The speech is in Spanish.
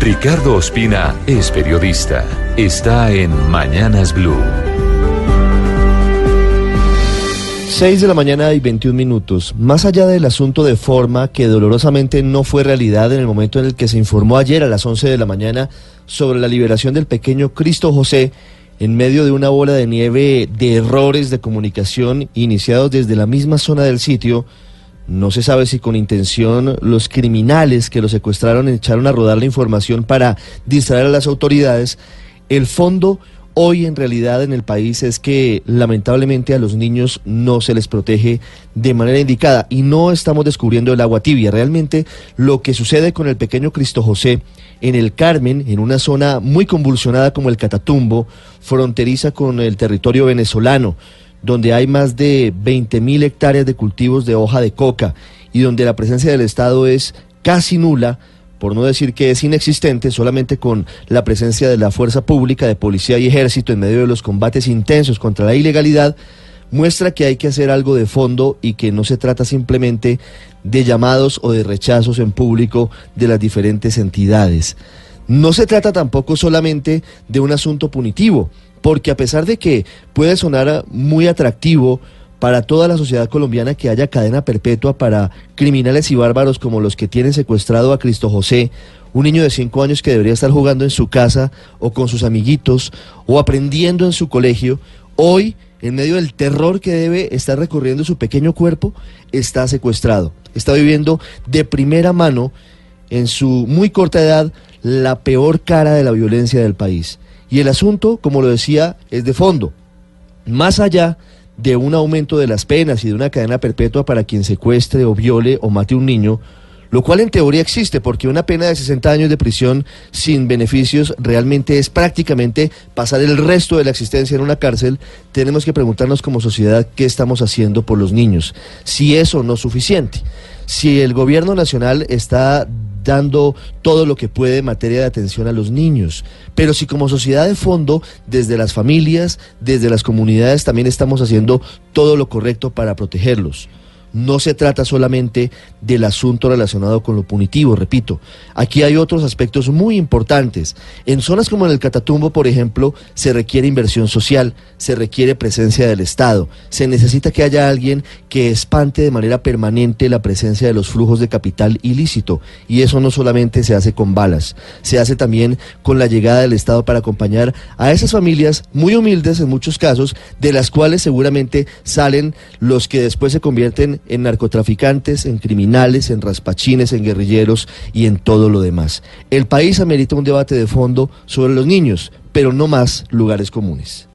Ricardo Ospina es periodista. Está en Mañanas Blue. 6 de la mañana y 21 minutos. Más allá del asunto de forma que dolorosamente no fue realidad en el momento en el que se informó ayer a las 11 de la mañana sobre la liberación del pequeño Cristo José en medio de una bola de nieve de errores de comunicación iniciados desde la misma zona del sitio, no se sabe si con intención los criminales que lo secuestraron echaron a rodar la información para distraer a las autoridades. El fondo hoy en realidad en el país es que lamentablemente a los niños no se les protege de manera indicada y no estamos descubriendo el agua tibia. Realmente lo que sucede con el pequeño Cristo José en el Carmen, en una zona muy convulsionada como el Catatumbo, fronteriza con el territorio venezolano, donde hay más de 20 mil hectáreas de cultivos de hoja de coca y donde la presencia del Estado es casi nula, por no decir que es inexistente, solamente con la presencia de la fuerza pública, de policía y ejército en medio de los combates intensos contra la ilegalidad, muestra que hay que hacer algo de fondo y que no se trata simplemente de llamados o de rechazos en público de las diferentes entidades. No se trata tampoco solamente de un asunto punitivo, porque a pesar de que puede sonar muy atractivo, para toda la sociedad colombiana que haya cadena perpetua para criminales y bárbaros como los que tienen secuestrado a Cristo José, un niño de cinco años que debería estar jugando en su casa o con sus amiguitos o aprendiendo en su colegio, hoy, en medio del terror que debe estar recorriendo su pequeño cuerpo, está secuestrado. Está viviendo de primera mano, en su muy corta edad, la peor cara de la violencia del país. Y el asunto, como lo decía, es de fondo. Más allá de un aumento de las penas y de una cadena perpetua para quien secuestre o viole o mate a un niño, lo cual en teoría existe, porque una pena de 60 años de prisión sin beneficios realmente es prácticamente pasar el resto de la existencia en una cárcel, tenemos que preguntarnos como sociedad qué estamos haciendo por los niños, si eso no es suficiente, si el gobierno nacional está dando todo lo que puede en materia de atención a los niños. Pero si como sociedad de fondo, desde las familias, desde las comunidades, también estamos haciendo todo lo correcto para protegerlos. No se trata solamente del asunto relacionado con lo punitivo, repito. Aquí hay otros aspectos muy importantes. En zonas como en el Catatumbo, por ejemplo, se requiere inversión social, se requiere presencia del Estado, se necesita que haya alguien que espante de manera permanente la presencia de los flujos de capital ilícito. Y eso no solamente se hace con balas, se hace también con la llegada del Estado para acompañar a esas familias muy humildes en muchos casos, de las cuales seguramente salen los que después se convierten en narcotraficantes, en criminales, en raspachines, en guerrilleros y en todo lo demás. El país amerita un debate de fondo sobre los niños, pero no más lugares comunes.